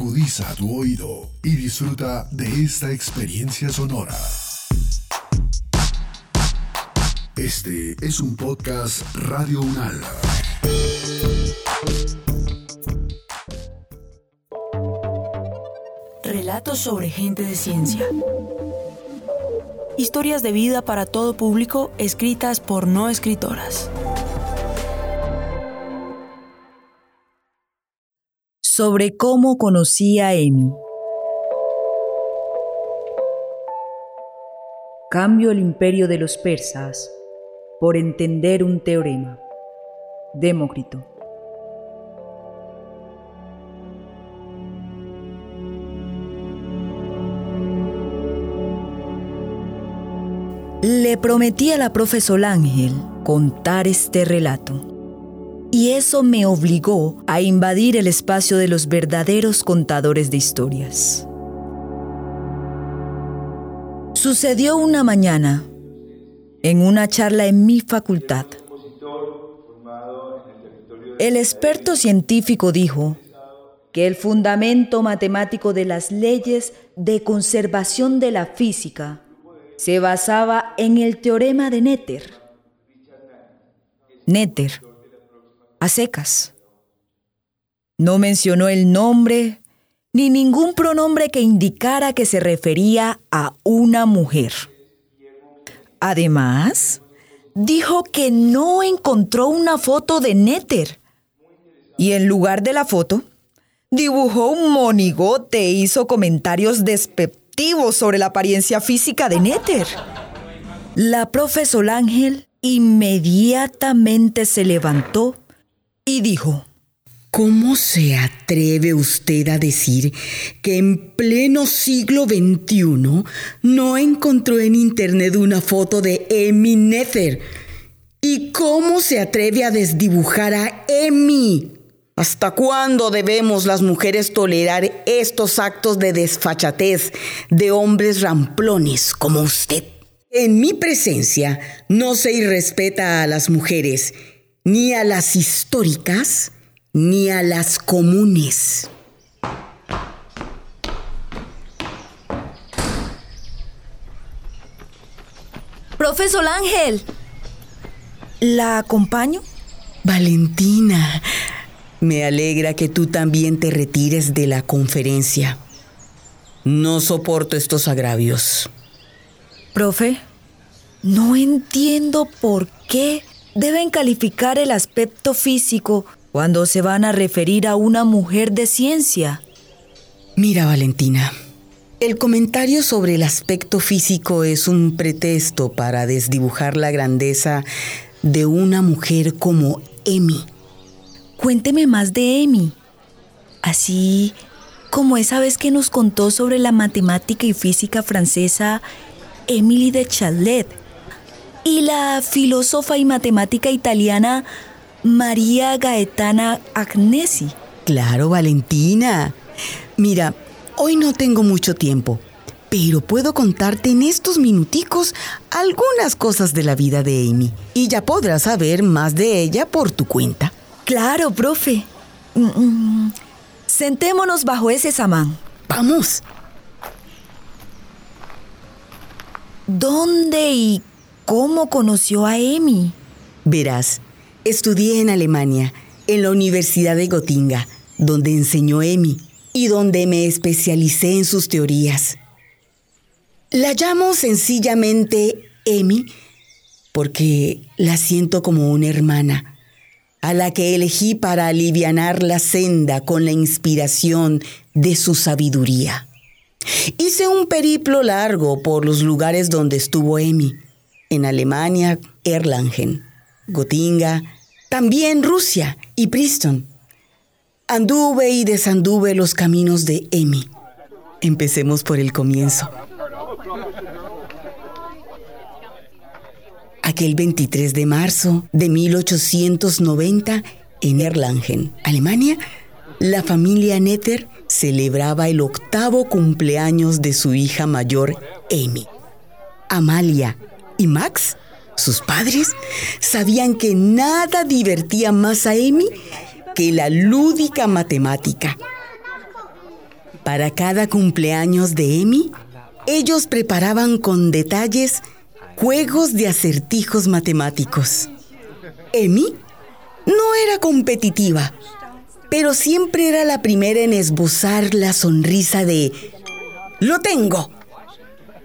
Agudiza tu oído y disfruta de esta experiencia sonora. Este es un podcast Radio Unal. Relatos sobre gente de ciencia. Historias de vida para todo público escritas por no escritoras. Sobre cómo conocí a Emi. Cambio el imperio de los persas por entender un teorema. Demócrito. Le prometí a la profesora Ángel contar este relato y eso me obligó a invadir el espacio de los verdaderos contadores de historias. Sucedió una mañana, en una charla en mi facultad. El experto científico dijo que el fundamento matemático de las leyes de conservación de la física se basaba en el teorema de Netter. Netter a secas. No mencionó el nombre ni ningún pronombre que indicara que se refería a una mujer. Además, dijo que no encontró una foto de Néter y en lugar de la foto, dibujó un monigote e hizo comentarios despectivos sobre la apariencia física de Néter. La profesora Ángel inmediatamente se levantó y dijo, ¿Cómo se atreve usted a decir que en pleno siglo XXI no encontró en internet una foto de Emi Nether? ¿Y cómo se atreve a desdibujar a Emi? ¿Hasta cuándo debemos las mujeres tolerar estos actos de desfachatez de hombres ramplones como usted? En mi presencia no se irrespeta a las mujeres ni a las históricas, ni a las comunes. Profesor Ángel, ¿la acompaño? Valentina, me alegra que tú también te retires de la conferencia. No soporto estos agravios. Profe, no entiendo por qué deben calificar el aspecto físico cuando se van a referir a una mujer de ciencia. Mira, Valentina, el comentario sobre el aspecto físico es un pretexto para desdibujar la grandeza de una mujer como Emi. Cuénteme más de Emi. Así como esa vez que nos contó sobre la matemática y física francesa Emily de Chalet y la filósofa y matemática italiana María Gaetana Agnesi. Claro, Valentina. Mira, hoy no tengo mucho tiempo, pero puedo contarte en estos minuticos algunas cosas de la vida de Amy y ya podrás saber más de ella por tu cuenta. Claro, profe. Mm, mm. Sentémonos bajo ese samán. Vamos. ¿Dónde y ¿Cómo conoció a Emi? Verás, estudié en Alemania, en la Universidad de Gotinga, donde enseñó Emi y donde me especialicé en sus teorías. La llamo sencillamente Emi porque la siento como una hermana, a la que elegí para alivianar la senda con la inspiración de su sabiduría. Hice un periplo largo por los lugares donde estuvo Emi en Alemania, Erlangen, Gotinga, también Rusia y Princeton. Anduve y desanduve los caminos de Emi. Empecemos por el comienzo. Aquel 23 de marzo de 1890, en Erlangen, Alemania, la familia Netter celebraba el octavo cumpleaños de su hija mayor, Emi. Amalia y Max, sus padres, sabían que nada divertía más a Amy que la lúdica matemática. Para cada cumpleaños de Emi, ellos preparaban con detalles juegos de acertijos matemáticos. Emi no era competitiva, pero siempre era la primera en esbozar la sonrisa de ¡Lo tengo!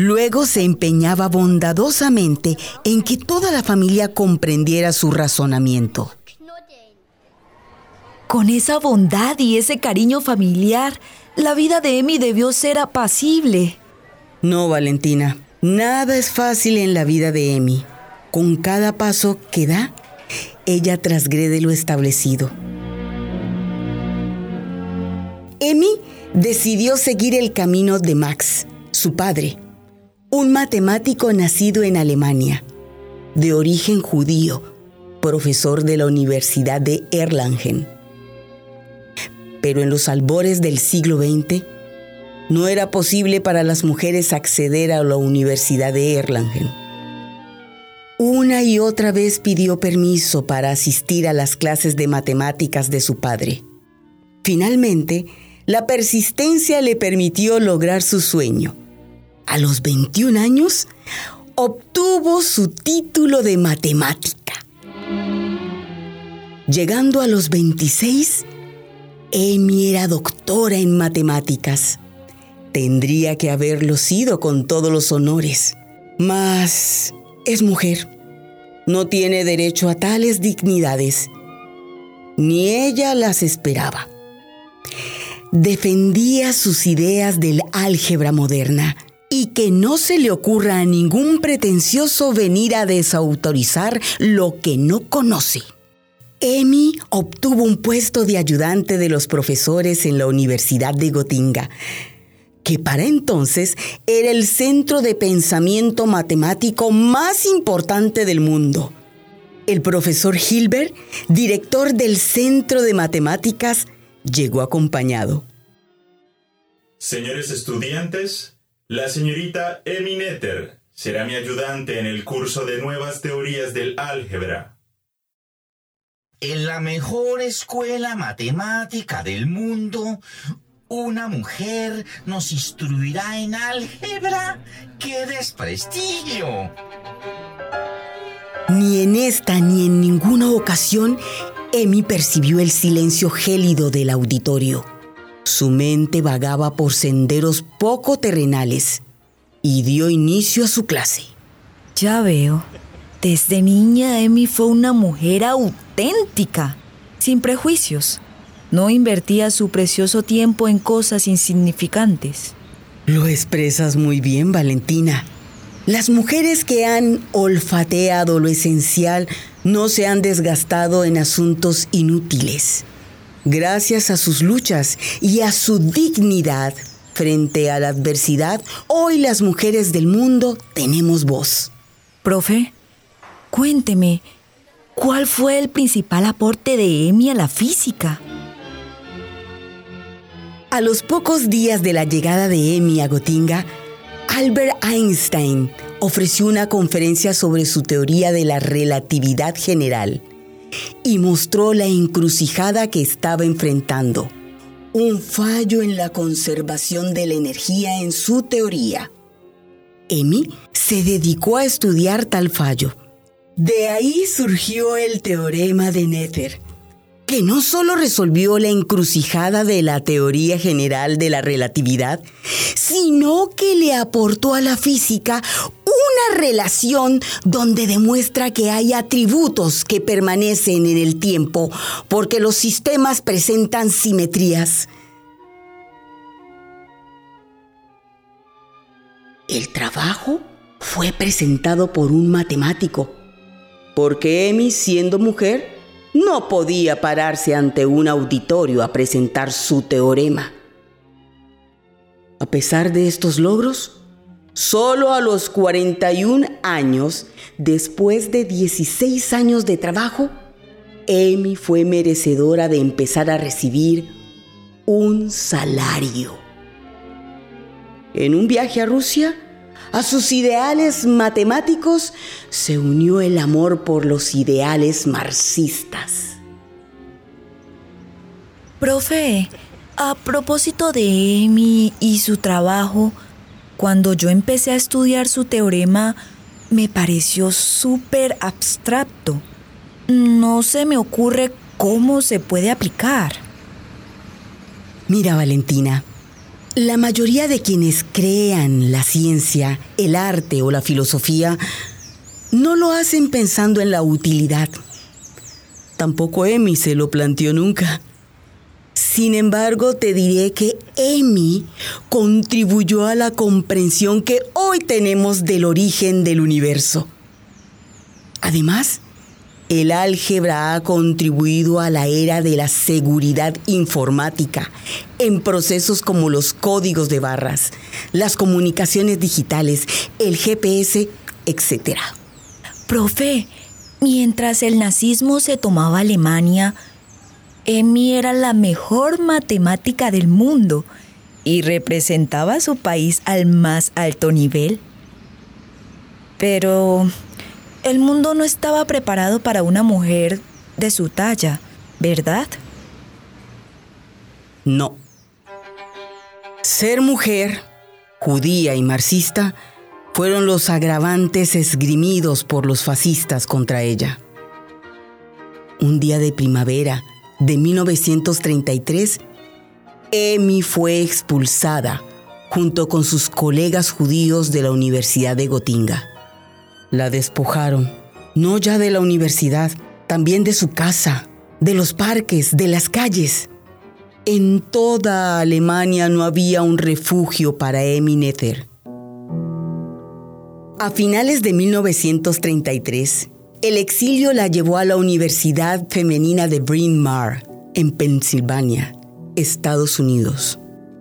Luego se empeñaba bondadosamente en que toda la familia comprendiera su razonamiento. Con esa bondad y ese cariño familiar, la vida de Emi debió ser apacible. No, Valentina, nada es fácil en la vida de Emi. Con cada paso que da, ella trasgrede lo establecido. Emi decidió seguir el camino de Max, su padre, un matemático nacido en Alemania, de origen judío, profesor de la Universidad de Erlangen. Pero en los albores del siglo XX, no era posible para las mujeres acceder a la Universidad de Erlangen. Una y otra vez pidió permiso para asistir a las clases de matemáticas de su padre. Finalmente, la persistencia le permitió lograr su sueño. A los 21 años, obtuvo su título de matemática. Llegando a los 26, Emi era doctora en matemáticas. Tendría que haberlo sido con todos los honores. Mas es mujer. No tiene derecho a tales dignidades. Ni ella las esperaba defendía sus ideas del álgebra moderna y que no se le ocurra a ningún pretencioso venir a desautorizar lo que no conoce. Emi obtuvo un puesto de ayudante de los profesores en la Universidad de Gotinga, que para entonces era el centro de pensamiento matemático más importante del mundo. El profesor Hilbert, director del Centro de Matemáticas, llegó acompañado. Señores estudiantes, la señorita Emi Netter será mi ayudante en el curso de nuevas teorías del álgebra. En la mejor escuela matemática del mundo, una mujer nos instruirá en álgebra. ¡Qué desprestigio! Ni en esta ni en ninguna ocasión Emi percibió el silencio gélido del auditorio. Su mente vagaba por senderos poco terrenales y dio inicio a su clase. Ya veo. Desde niña Emi fue una mujer auténtica, sin prejuicios. No invertía su precioso tiempo en cosas insignificantes. Lo expresas muy bien, Valentina. Las mujeres que han olfateado lo esencial no se han desgastado en asuntos inútiles. Gracias a sus luchas y a su dignidad frente a la adversidad, hoy las mujeres del mundo tenemos voz. Profe, cuénteme, ¿cuál fue el principal aporte de Emi a la física? A los pocos días de la llegada de Emi a Gotinga, Albert Einstein ofreció una conferencia sobre su teoría de la relatividad general y mostró la encrucijada que estaba enfrentando, un fallo en la conservación de la energía en su teoría. Emi se dedicó a estudiar tal fallo. De ahí surgió el teorema de Nether, que no solo resolvió la encrucijada de la teoría general de la relatividad, sino que le aportó a la física una relación donde demuestra que hay atributos que permanecen en el tiempo, porque los sistemas presentan simetrías. El trabajo fue presentado por un matemático, porque Emi, siendo mujer, no podía pararse ante un auditorio a presentar su teorema. A pesar de estos logros, solo a los 41 años, después de 16 años de trabajo, Amy fue merecedora de empezar a recibir un salario. En un viaje a Rusia, a sus ideales matemáticos se unió el amor por los ideales marxistas. Profe, A propósito de Amy y su trabajo, cuando yo empecé a estudiar su teorema, me pareció súper abstracto. No se me ocurre cómo se puede aplicar. Mira, Valentina, la mayoría de quienes crean la ciencia, el arte o la filosofía no lo hacen pensando en la utilidad. Tampoco Emi se lo planteó nunca. Sin embargo, te diré que Emi contribuyó a la comprensión que hoy tenemos del origen del universo. Además, el álgebra ha contribuido a la era de la seguridad informática en procesos como los códigos de barras, las comunicaciones digitales, el GPS, etc. Profe, mientras el nazismo se tomaba Alemania, Emi era la mejor matemática del mundo y representaba a su país al más alto nivel. Pero el mundo no estaba preparado para una mujer de su talla, ¿verdad? No. Ser mujer, judía y marxista, fueron los agravantes esgrimidos por los fascistas contra ella. Un día de primavera, de 1933, Emi fue expulsada junto con sus colegas judíos de la Universidad de Gotinga. La despojaron, no ya de la universidad, también de su casa, de los parques, de las calles. En toda Alemania no había un refugio para Emi Nether. A finales de 1933, el exilio la llevó a la Universidad Femenina de Bryn Mawr, en Pensilvania, Estados Unidos.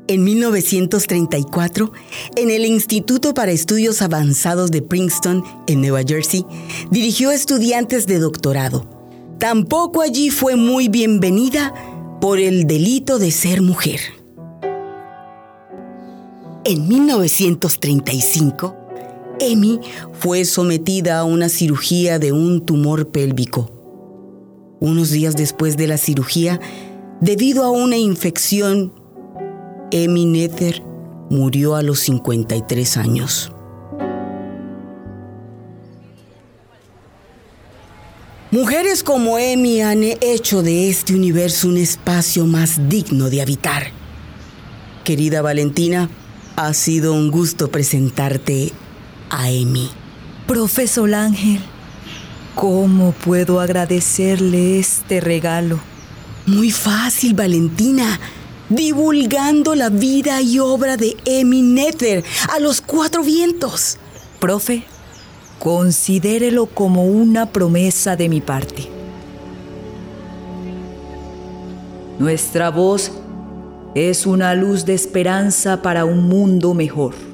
En 1934, en el Instituto para Estudios Avanzados de Princeton, en Nueva Jersey, dirigió estudiantes de doctorado. Tampoco allí fue muy bienvenida por el delito de ser mujer. En 1935, Emi fue sometida a una cirugía de un tumor pélvico. Unos días después de la cirugía, debido a una infección, Emi Nether murió a los 53 años. Mujeres como Emi han hecho de este universo un espacio más digno de habitar. Querida Valentina, ha sido un gusto presentarte a Emi. Profesor Ángel, ¿cómo puedo agradecerle este regalo? Muy fácil, Valentina. Divulgando la vida y obra de Emi Nether a los cuatro vientos. Profe, considérelo como una promesa de mi parte. Nuestra voz es una luz de esperanza para un mundo mejor.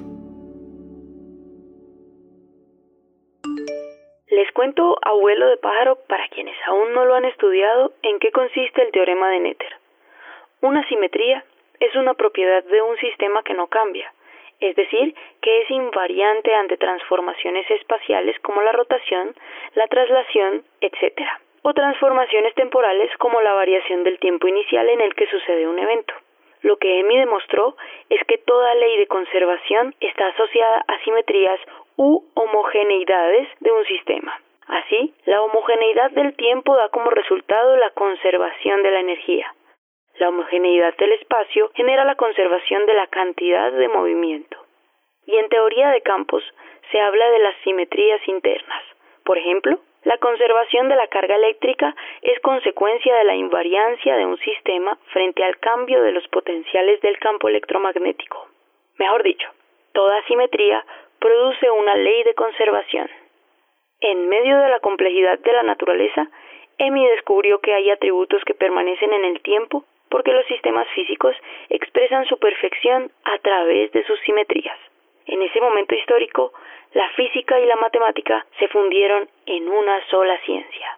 Cuento, abuelo de pájaro, para quienes aún no lo han estudiado, en qué consiste el teorema de Nether. Una simetría es una propiedad de un sistema que no cambia, es decir, que es invariante ante transformaciones espaciales como la rotación, la traslación, etc., o transformaciones temporales como la variación del tiempo inicial en el que sucede un evento. Lo que Emi demostró es que toda ley de conservación está asociada a simetrías u homogeneidades de un sistema. Así, la homogeneidad del tiempo da como resultado la conservación de la energía. La homogeneidad del espacio genera la conservación de la cantidad de movimiento. Y en teoría de campos se habla de las simetrías internas. Por ejemplo, la conservación de la carga eléctrica es consecuencia de la invariancia de un sistema frente al cambio de los potenciales del campo electromagnético. Mejor dicho, toda simetría produce una ley de conservación. En medio de la complejidad de la naturaleza, Emi descubrió que hay atributos que permanecen en el tiempo porque los sistemas físicos expresan su perfección a través de sus simetrías. En ese momento histórico, la física y la matemática se fundieron en una sola ciencia.